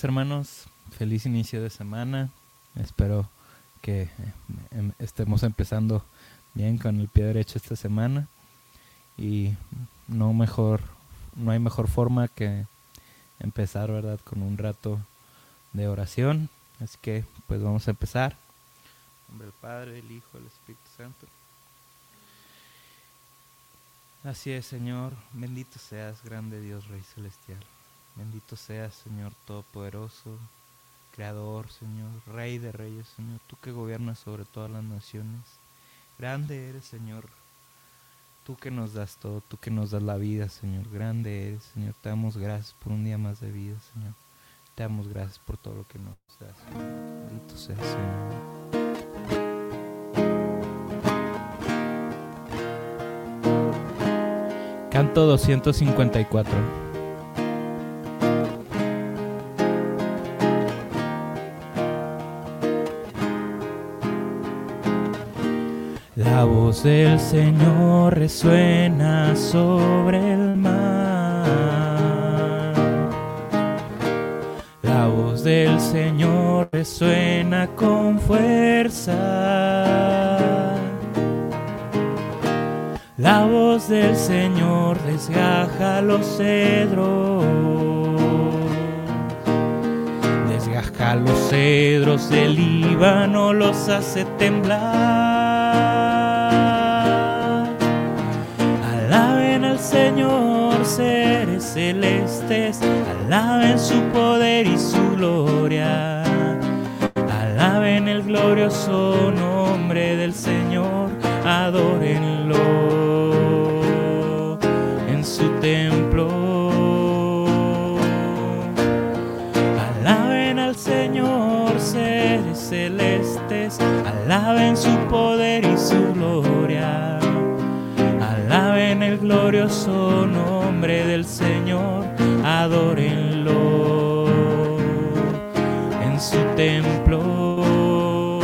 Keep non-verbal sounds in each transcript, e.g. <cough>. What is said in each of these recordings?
Hermanos, feliz inicio de semana. Espero que em, estemos empezando bien con el pie derecho esta semana y no mejor, no hay mejor forma que empezar, ¿verdad? Con un rato de oración. Así que pues vamos a empezar. En nombre del Padre, el Hijo, el Espíritu Santo. Así es, Señor, bendito seas, grande Dios, Rey Celestial. Bendito seas, Señor Todopoderoso, Creador, Señor, Rey de Reyes, Señor, tú que gobiernas sobre todas las naciones. Grande eres, Señor, tú que nos das todo, tú que nos das la vida, Señor. Grande eres, Señor. Te damos gracias por un día más de vida, Señor. Te damos gracias por todo lo que nos das. Bendito seas, Señor. Canto 254. Voz del Señor resuena sobre el mar. La voz del Señor resuena con fuerza. La voz del Señor desgaja los cedros. Desgaja los cedros del Líbano, los hace temblar. Señor seres celestes, alaben su poder y su gloria. Alaben el glorioso nombre del Señor, adórenlo en su templo. Alaben al Señor seres celestes, alaben su poder y su gloria. Alaben el glorioso nombre del Señor, adórenlo en su templo.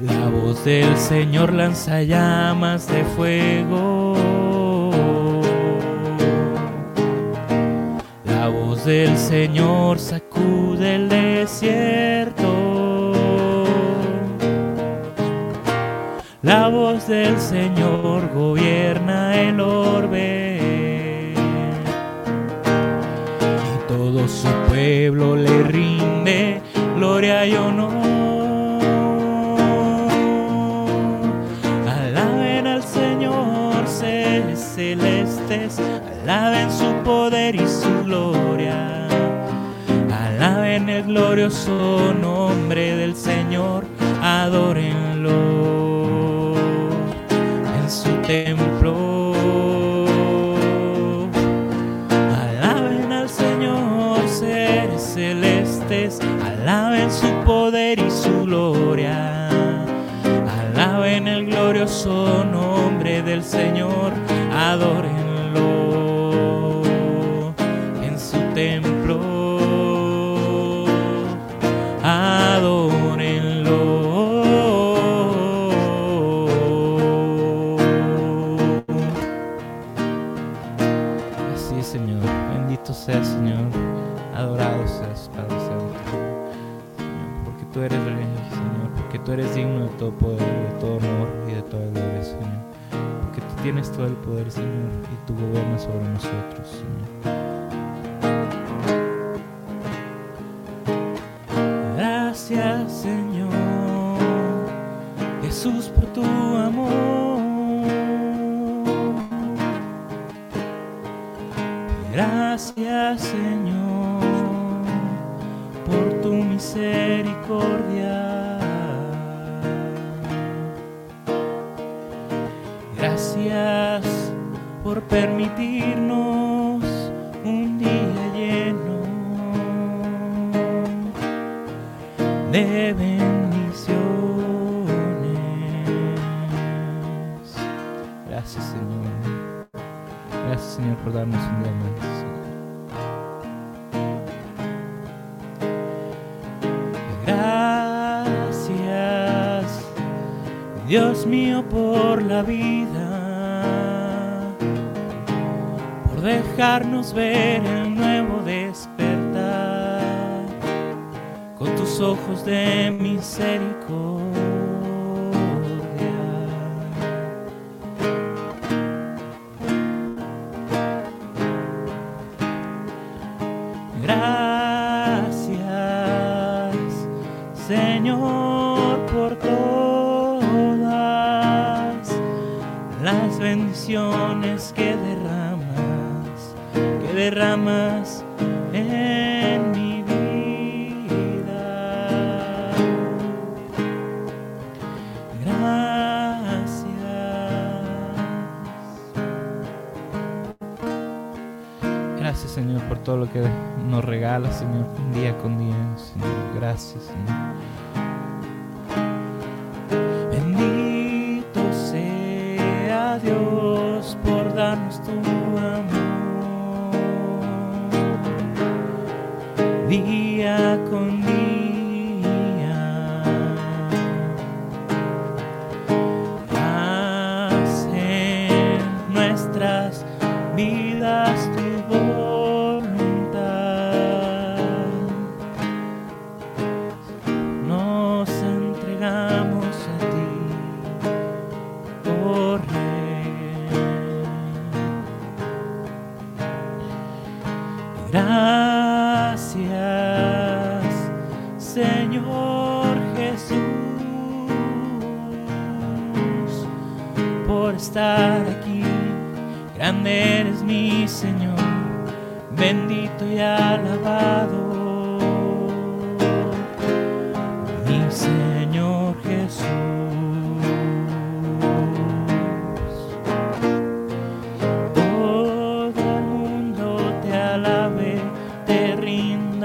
La voz del Señor lanza llamas de fuego. Del Señor sacude el desierto. La voz del Señor gobierna el orbe. Y todo su pueblo le rinde gloria y honor. Alaben al Señor, celestes, alaben su poder y su gloria. Alaben el glorioso nombre del Señor, adórenlo en su templo. Alaben al Señor, seres celestes, alaben su poder y su gloria. Alaben el glorioso nombre del Señor, adórenlo tú eres digno de todo poder, de todo honor y de toda gloria, Señor. Porque tú tienes todo el poder, Señor, y tú gobiernas sobre nosotros, Señor. Gracias, Señor, Jesús, por tu amor. Gracias, Señor, por tu misericordia. Gracias por permitirnos un día lleno de bendiciones. Gracias, Señor. Gracias, Señor, por darnos un día más. Gracias. Dios mío, por la vida, por dejarnos ver el nuevo despertar con tus ojos de misericordia.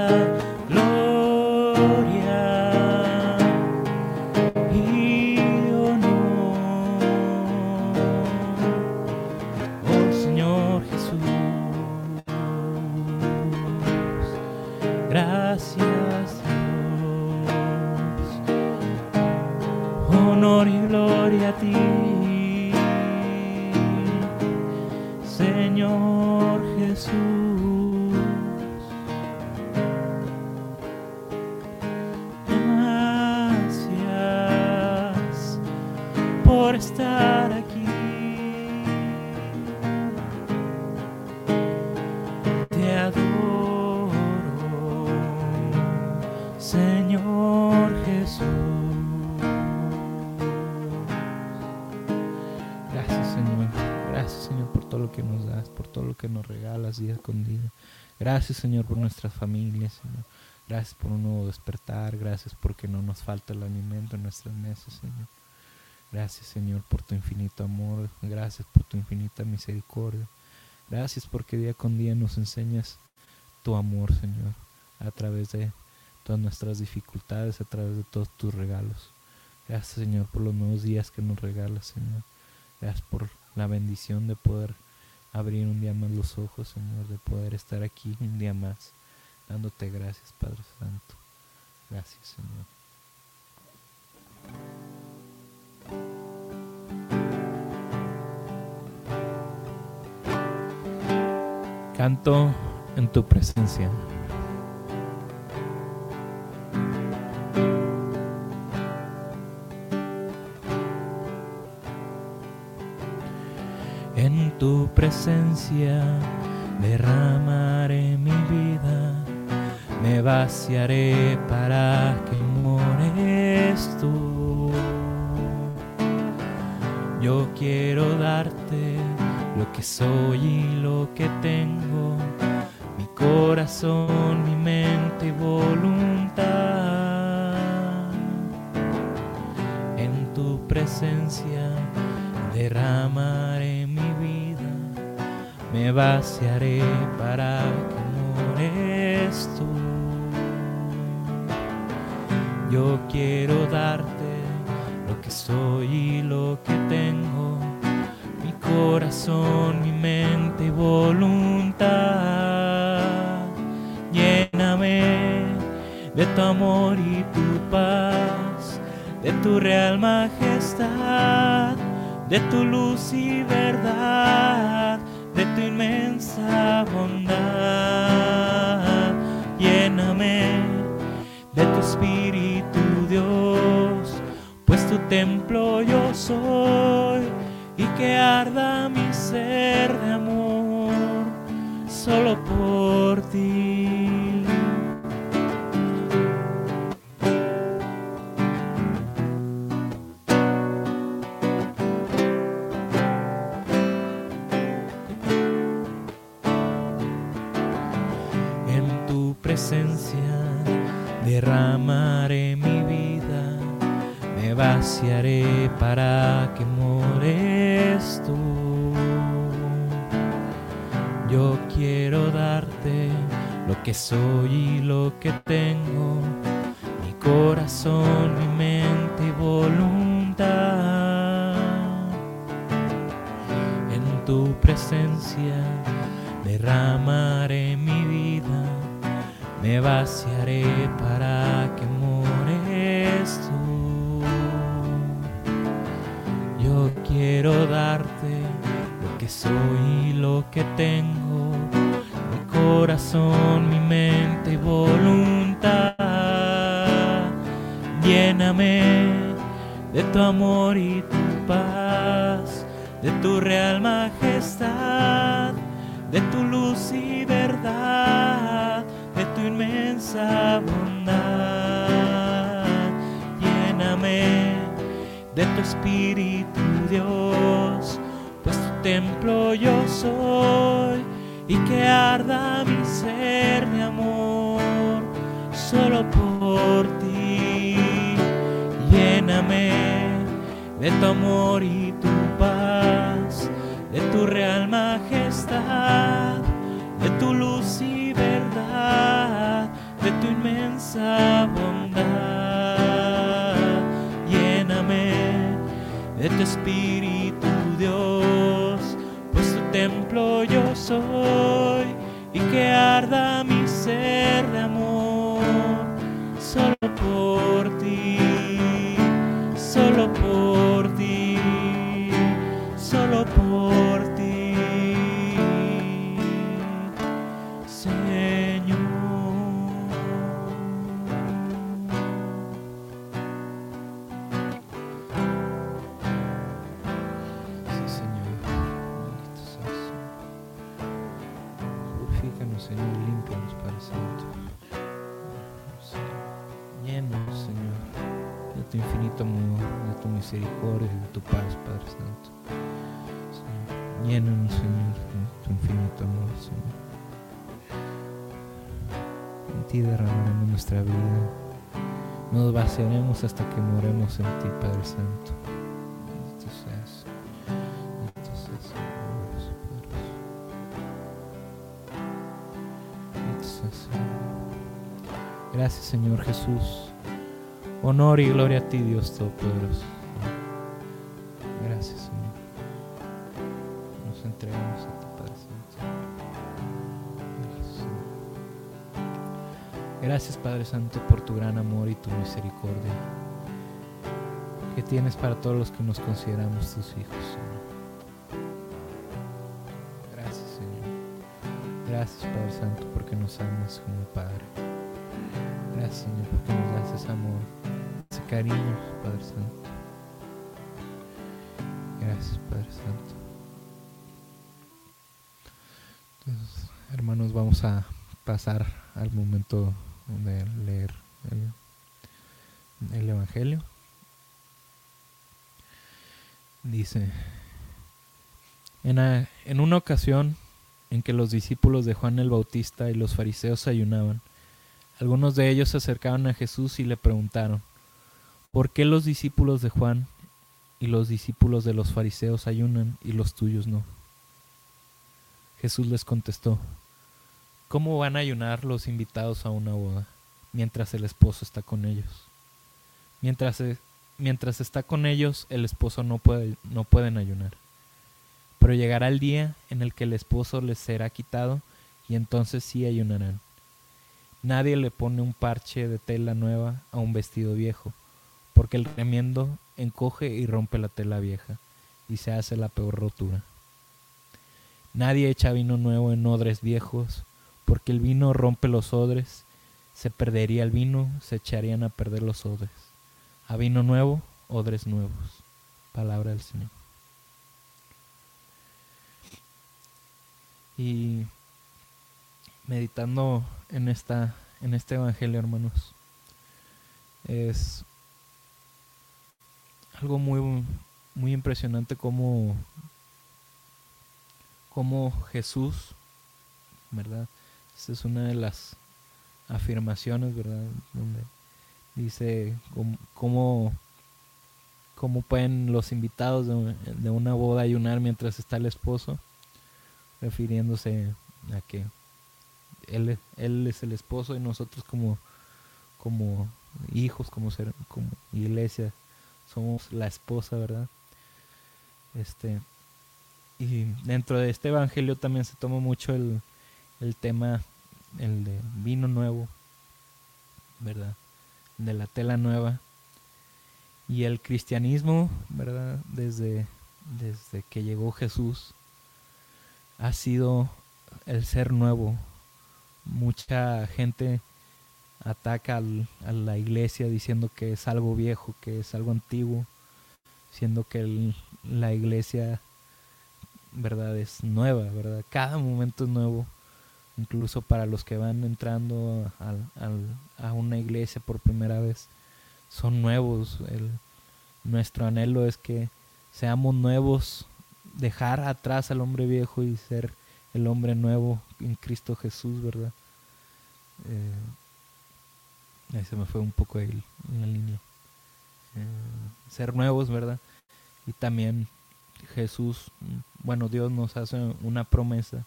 na Gracias, Señor, por nuestras familias, Señor. Gracias por un nuevo despertar. Gracias porque no nos falta el alimento en nuestras mesas, Señor. Gracias, Señor, por tu infinito amor. Gracias por tu infinita misericordia. Gracias porque día con día nos enseñas tu amor, Señor, a través de todas nuestras dificultades, a través de todos tus regalos. Gracias, Señor, por los nuevos días que nos regalas, Señor. Gracias por la bendición de poder abrir un día más los ojos, Señor, de poder estar aquí un día más, dándote gracias, Padre Santo. Gracias, Señor. Canto en tu presencia. Tu presencia derramaré mi vida, me vaciaré para que mores tú. Yo quiero darte lo que soy y lo que tengo, mi corazón, mi mente y voluntad. En tu presencia derramaré me vaciaré para que mores tú. Yo quiero darte lo que soy y lo que tengo, mi corazón, mi mente y voluntad. Lléname de tu amor y tu paz, de tu real majestad, de tu luz y verdad, tu inmensa bondad. Lléname de tu espíritu, Dios, pues tu templo yo soy y que arda mi ser de amor solo por me vaciaré para que mores tú. Yo quiero darte lo que soy y lo que tengo, mi corazón, mi mente y voluntad. En tu presencia derramaré mi vida, me vaciaré para que quiero darte lo que soy lo que tengo, mi corazón, mi mente y voluntad. Lléname de tu amor y tu paz, de tu real majestad, de tu luz y verdad, de tu inmensa bondad. De tu espíritu, Dios, pues tu templo yo soy y que arda mi ser de amor solo por ti. Lléname de tu amor y tu paz, de tu real majestad, de tu luz y verdad, de tu inmensa bondad. De tu espíritu, Dios, pues tu templo yo soy y que arda mi ser de amor Señor, límpianos, Padre Santo. Llénanos, Señor, de tu infinito amor, de tu misericordia y de tu paz, Padre Santo. Llénanos, Señor, de tu infinito amor, Señor. En ti derramaremos nuestra vida. Nos vaciaremos hasta que moremos en ti, Padre Santo. Señor. Jesús. Honor y gloria a ti, Dios Todopoderoso. Gracias, Señor. Nos entregamos a ti, Padre Santo. Gracias. Gracias, Padre Santo, por tu gran amor y tu misericordia que tienes para todos los que nos consideramos tus hijos, Señor. Gracias, Señor. Gracias, Padre Santo, porque nos amas como Padre. Señor, porque nos das ese amor, ese cariño, Padre Santo. Gracias, Padre Santo. Entonces, hermanos, vamos a pasar al momento de leer el, el Evangelio. Dice, en, a- en una ocasión en que los discípulos de Juan el Bautista y los fariseos ayunaban, algunos de ellos se acercaron a Jesús y le preguntaron, ¿por qué los discípulos de Juan y los discípulos de los fariseos ayunan y los tuyos no? Jesús les contestó, ¿cómo van a ayunar los invitados a una boda mientras el esposo está con ellos? Mientras, e- mientras está con ellos, el esposo no, puede, no pueden ayunar. Pero llegará el día en el que el esposo les será quitado y entonces sí ayunarán. Nadie le pone un parche de tela nueva a un vestido viejo, porque el remiendo encoge y rompe la tela vieja, y se hace la peor rotura. Nadie echa vino nuevo en odres viejos, porque el vino rompe los odres, se perdería el vino, se echarían a perder los odres. A vino nuevo, odres nuevos. Palabra del Señor. Y meditando en esta en este evangelio, hermanos, es algo muy muy impresionante como como Jesús, ¿verdad? Esta es una de las afirmaciones, ¿verdad? Donde dice cómo, cómo pueden los invitados de, una boda ayunar mientras está el esposo, refiriéndose a que él, es el esposo y nosotros como, hijos, como iglesia, somos la esposa, ¿verdad? Este, y dentro de este evangelio también se toma mucho el, el tema, el de vino nuevo, ¿verdad? De la tela nueva. Y el cristianismo, ¿verdad? Desde, desde que llegó Jesús, ha sido el ser nuevo. Mucha gente ataca a la iglesia diciendo que es algo viejo, que es algo antiguo, siendo que la iglesia ¿verdad? Es nueva, ¿verdad? Cada momento es nuevo, incluso para los que van entrando a una iglesia por primera vez, son nuevos. Nuestro anhelo es que seamos nuevos, dejar atrás al hombre viejo y ser el hombre nuevo en Cristo Jesús, ¿verdad? Eh, ahí se me fue un poco ahí en la línea. Eh, ser nuevos, ¿verdad? Y también Jesús, bueno, Dios nos hace una promesa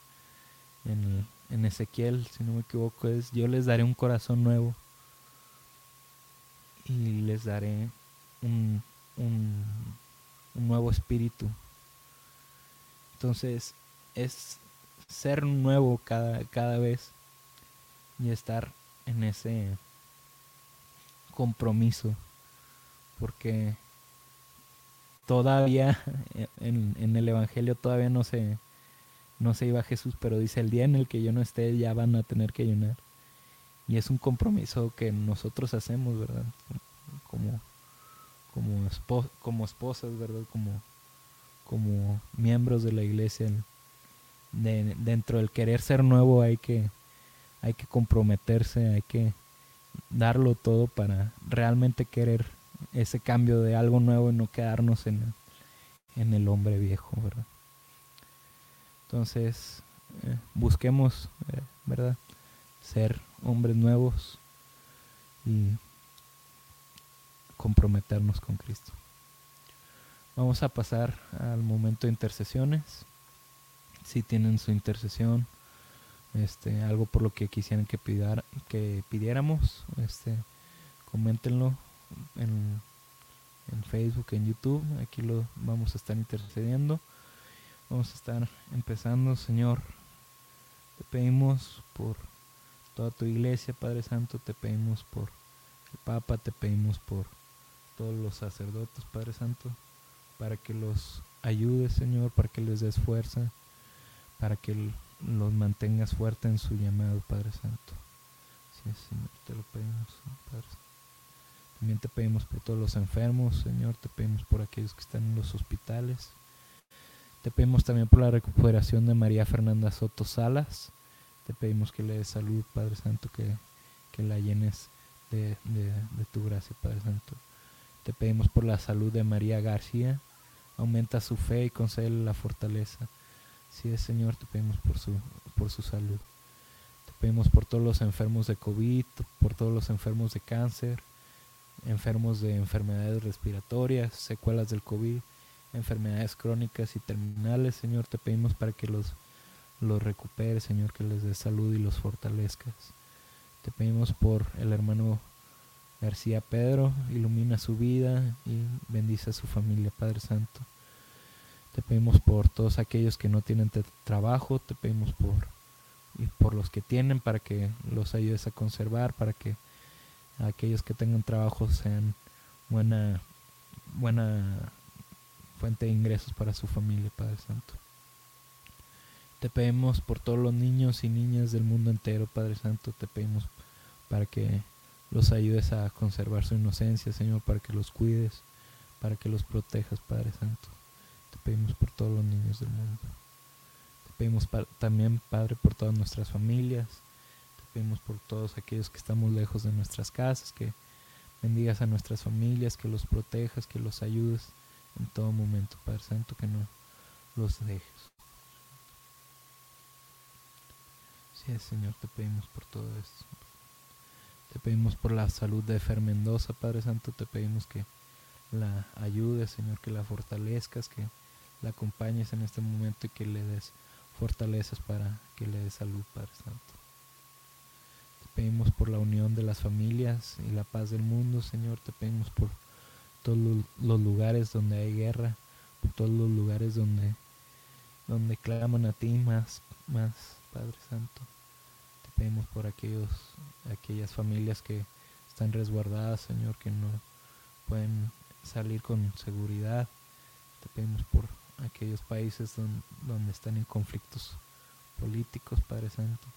en, en Ezequiel, si no me equivoco, es yo les daré un corazón nuevo y les daré un, un, un nuevo espíritu. Entonces, es ser nuevo cada, cada vez y estar en ese compromiso. Porque todavía <laughs> en, en, el Evangelio todavía no se, no se iba Jesús, pero dice el día en el que yo no esté ya van a tener que ayunar. Y es un compromiso que nosotros hacemos, ¿verdad? Como, como, como esposas, ¿verdad? Como, como miembros de la iglesia. De, dentro del querer ser nuevo hay que, hay que comprometerse, hay que darlo todo para realmente querer ese cambio de algo nuevo y no quedarnos en, en el hombre viejo, ¿verdad? Entonces, eh, busquemos, eh, ¿verdad? Ser hombres nuevos y comprometernos con Cristo. Vamos a pasar al momento de intercesiones. Si tienen su intercesión, este, algo por lo que quisieran que, pidar, que pidiéramos, este, coméntenlo en, Facebook, en YouTube. Aquí lo vamos a estar intercediendo. Vamos a estar empezando, Señor. Te pedimos por toda tu iglesia, Padre Santo. Te pedimos por el Papa. Te pedimos por todos los sacerdotes, Padre Santo. Para que los ayudes, Señor. Para que les des fuerza. Para que los mantengas fuerte en su llamado, Padre Santo. Sí, Señor, te lo pedimos, Padre Santo. También te pedimos por todos los enfermos, Señor. Te pedimos por aquellos que están en los hospitales. Te pedimos también por la recuperación de María Fernanda Soto Salas. Te pedimos que le des salud, Padre Santo, que, la llenes de, tu gracia, Padre Santo. Te pedimos por la salud de María García. Aumenta su fe y concede la fortaleza. Si es Señor, te pedimos por su, por su salud. Te pedimos por todos los enfermos de COVID, por todos los enfermos de cáncer enfermos de enfermedades respiratorias, secuelas del COVID, enfermedades crónicas y terminales, Señor, te pedimos para que los, los Señor, que les dé salud y los fortalezcas. Te pedimos por el hermano García Pedro, ilumina su vida y bendice a su familia, Padre Santo. Te pedimos por todos aquellos que no tienen trabajo, te pedimos por y por los que tienen para que los ayudes a conservar, para que aquellos que tengan trabajo sean buena, buena fuente de ingresos para su familia, Padre Santo. Te pedimos por todos los niños y niñas del mundo entero, Padre Santo. Te pedimos para que los ayudes a conservar su inocencia, Señor, para que los cuides, para que los protejas, Padre Santo. Pedimos por todos los niños del mundo. Te pedimos también, Padre, por todas nuestras familias. Te pedimos por todos aquellos que estamos lejos de nuestras casas, que bendigas a nuestras familias, que los protejas, que los ayudes en todo momento, Padre Santo, que no los dejes. Sí, Señor, te pedimos por todo esto. Te pedimos por la salud de Fer Mendoza, Padre Santo, te pedimos que la ayudes, Señor, que la fortalezcas, que la acompañes en este momento y que le des fortalezas para que le des salud, Padre Santo. Te pedimos por la unión de las familias y la paz del mundo, Señor, te pedimos por todos los lugares donde hay guerra, por todos los lugares donde, donde claman a ti más, más, Padre Santo. Te pedimos por aquellos, aquellas familias que están resguardadas, Señor, que no pueden salir con seguridad. Te pedimos por aquellos países donde, están en conflictos políticos, Padre Santo.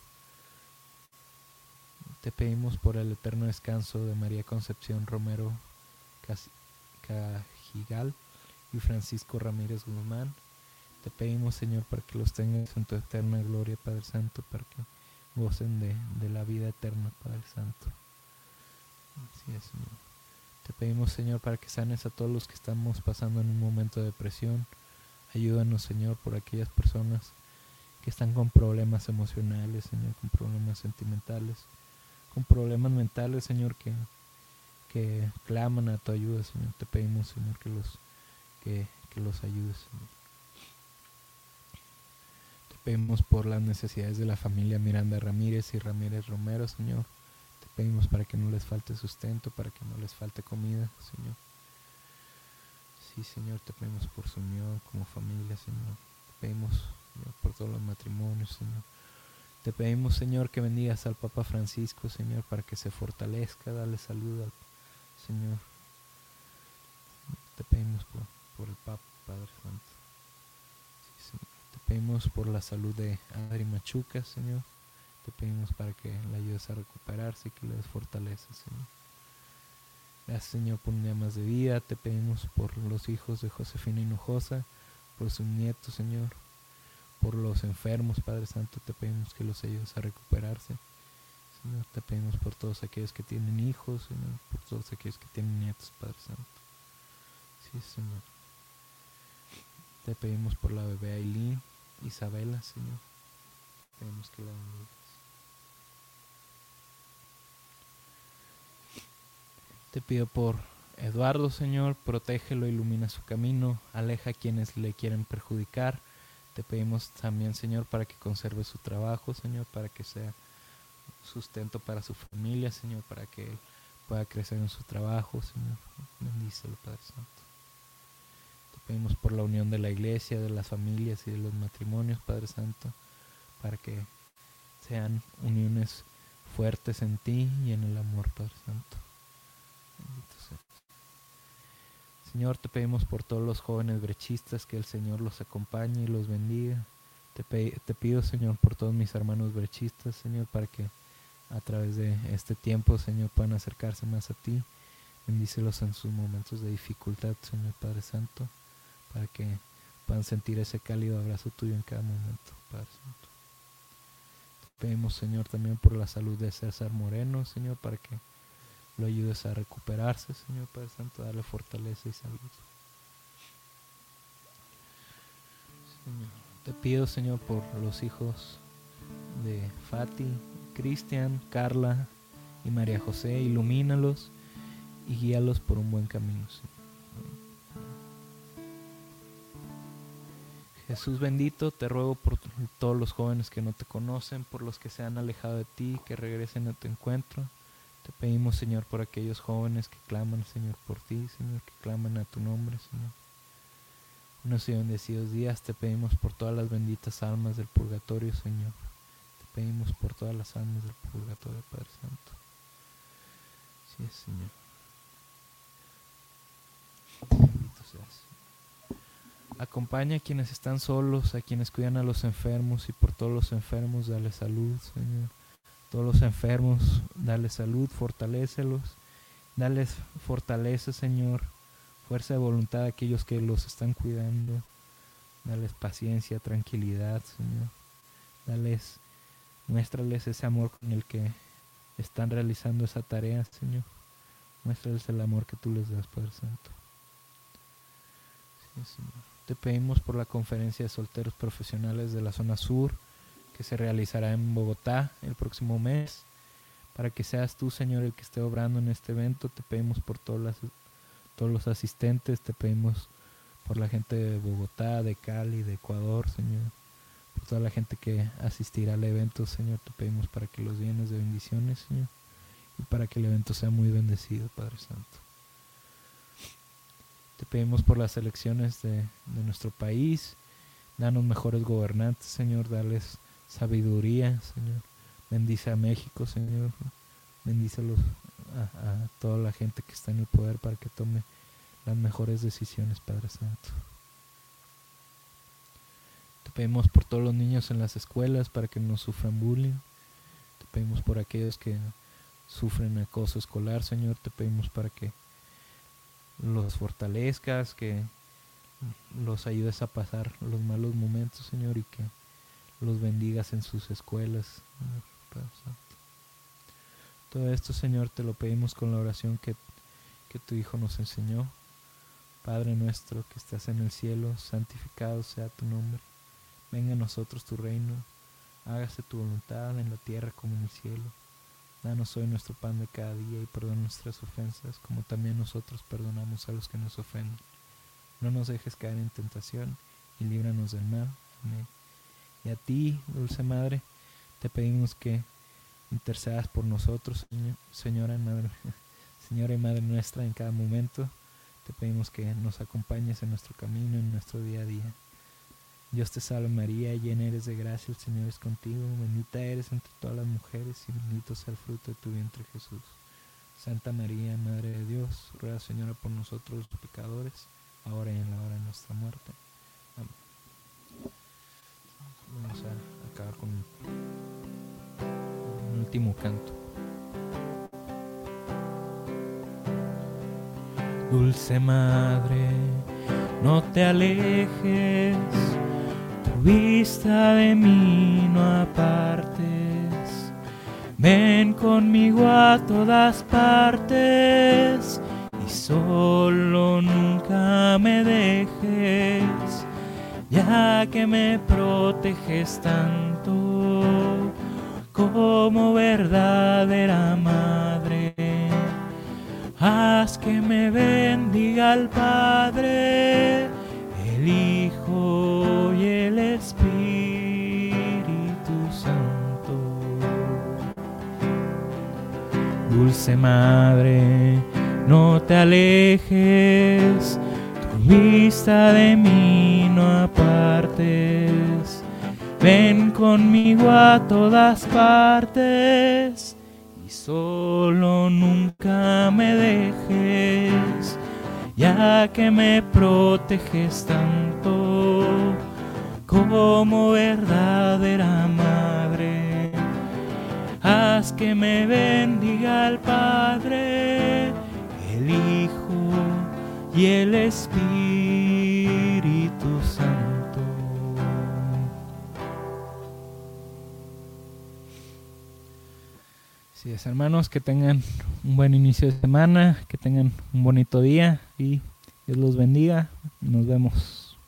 Te pedimos por el eterno descanso de María Concepción Romero Cajigal y Francisco Ramírez Guzmán. Te pedimos, Señor, para que los tengas en tu eterna gloria, Padre Santo, para que gocen de, de la vida eterna, Padre Santo. Así es, Señor. Te pedimos, Señor, para que sanes a todos los que estamos pasando en un momento de depresión. Ayúdanos, Señor, por aquellas personas que están con problemas emocionales, Señor, con problemas sentimentales, con problemas mentales, Señor, que que claman a tu ayuda, Señor. Te pedimos, Señor, que los, que, los ayudes, Señor. Te pedimos por las necesidades de la familia Miranda Ramírez y Ramírez Romero, Señor. Te pedimos para que no les falte sustento, para que no les falte comida, Señor. Sí, Señor, te pedimos por su unión como familia, Señor. Te pedimos por todos los matrimonios, Señor. Te pedimos, Señor, que bendigas al Papa Francisco, Señor, para que se fortalezca, dale salud al Señor. Te pedimos por, el Papa, Padre Santo. Te pedimos por la salud de Adri Machuca, Señor. Te pedimos para que le ayudes a recuperarse y que le des Señor. Gracias, Señor, por un día más de vida. Te pedimos por los hijos de Josefina Hinojosa, por sus nietos, Señor. Por los enfermos, Padre Santo, te pedimos que los ayudes a recuperarse. Señor, te pedimos por todos aquellos que tienen hijos, Señor, por todos aquellos que tienen nietos, Padre Santo. Sí, Señor. Te pedimos por la bebé Aileen, Isabela, Señor. Te pedimos que la bendigas. Te pido por Eduardo, Señor, protégelo, ilumina su camino, aleja a quienes le quieren perjudicar. Te pedimos también, Señor, para que conserve su trabajo, Señor, para que sea sustento para su familia, Señor, para que él pueda crecer en su trabajo, Señor. Bendícelo, Padre Santo. Te pedimos por la unión de la iglesia, de las familias y de los matrimonios, Padre Santo, para que sean uniones fuertes en ti y en el amor, Padre Santo. Señor, te pedimos por todos los jóvenes brechistas, que el Señor los acompañe y los bendiga. Te, te pido, Señor, por todos mis hermanos brechistas, Señor, para que a través de este tiempo, Señor, puedan acercarse más a ti. Bendícelos en sus momentos de dificultad, Señor Padre Santo, para que puedan sentir ese cálido abrazo tuyo en cada momento, Padre Santo. Te pedimos, Señor, también por la salud de César Moreno, Señor, para que lo ayudes a recuperarse, Señor Padre Santo, darle fortaleza y salud. Señor, te pido, Señor, por los hijos de Fati, Cristian, Carla y María José, ilumínalos y guíalos por un buen camino. Jesús bendito, te ruego por todos los jóvenes que no te conocen, por los que se han alejado de ti, que regresen a tu encuentro. Te pedimos, Señor, por aquellos jóvenes que claman, Señor, por ti, Señor, que claman a tu nombre, Señor. Unos y bendecidos días te pedimos por todas las benditas almas del purgatorio, Señor pedimos por todas las almas del purgatorio, Padre Santo. Sí, Señor. seas. Acompaña a quienes están solos, a quienes cuidan a los enfermos y por todos los enfermos dale salud, Señor. Todos los enfermos, dale salud, fortalécelos. Dales fortaleza, Señor. Fuerza de voluntad a aquellos que los están cuidando. Dales paciencia, tranquilidad, Señor. Dales, muéstrales ese amor con el que están realizando esa tarea, Señor. Muéstrales el amor que tú les das, Padre Santo. Te pedimos por la conferencia de solteros profesionales de la zona sur que se realizará en Bogotá el próximo mes. Para que seas tú, Señor, el que esté obrando en este evento, te pedimos por todos, todos los asistentes, te pedimos por la gente de Bogotá, de Cali, de Ecuador, Señor, por toda la gente que asistirá al evento, Señor, te pedimos para que los bienes de bendiciones, Señor, y para que el evento sea muy bendecido, Padre Santo. Te pedimos por las elecciones de, nuestro país. Danos mejores gobernantes, Señor. Dales sabiduría, Señor. Bendice a México, Señor. Bendice a, a toda la gente que está en el poder para que tome las mejores decisiones, Padre Santo. Te pedimos por todos los niños en las escuelas para que no sufran bullying. Te pedimos por aquellos que sufren acoso escolar, Señor. Te pedimos para que los fortalezcas, que los ayudes a pasar los malos momentos, Señor, y que los bendigas en sus escuelas. Todo esto, Señor, te lo pedimos con la oración que, que tu Hijo nos enseñó. Padre nuestro que estás en el cielo, santificado sea tu nombre. Venga a nosotros tu reino. Hágase tu voluntad en la tierra como en el cielo. Danos hoy nuestro pan de cada día y perdona nuestras ofensas, como también nosotros perdonamos a los que nos ofenden. No nos dejes caer en tentación y líbranos del mal. Amén. A ti, dulce Madre, te pedimos que intercedas por nosotros, Señora y Madre, <laughs> Señora y Madre nuestra, en cada momento. Te pedimos que nos acompañes en nuestro camino, en nuestro día a día. Dios te salve María, llena eres de gracia, el Señor es contigo, bendita eres entre todas las mujeres y bendito sea el fruto de tu vientre Jesús. Santa María, Madre de Dios, ruega Señora por nosotros los pecadores, ahora y en la hora de nuestra muerte. Amén. Vamos a acabar con un último canto. Dulce Madre, no te alejes vista de mí no apartes. Ven conmigo a todas partes y solo nunca me dejes, ya que me proteges tanto como verdadera madre. Haz que me bendiga el Padre, el Hijo Dulce Madre, no te alejes, tu vista de mí apartes. Ven conmigo a todas partes y solo nunca me dejes, ya que me proteges tanto como verdadera madre haz que me bendiga el Padre, el Hijo y el Espíritu Así es, hermanos, que tengan un buen inicio de semana, que tengan un bonito día y Dios los bendiga. Nos vemos.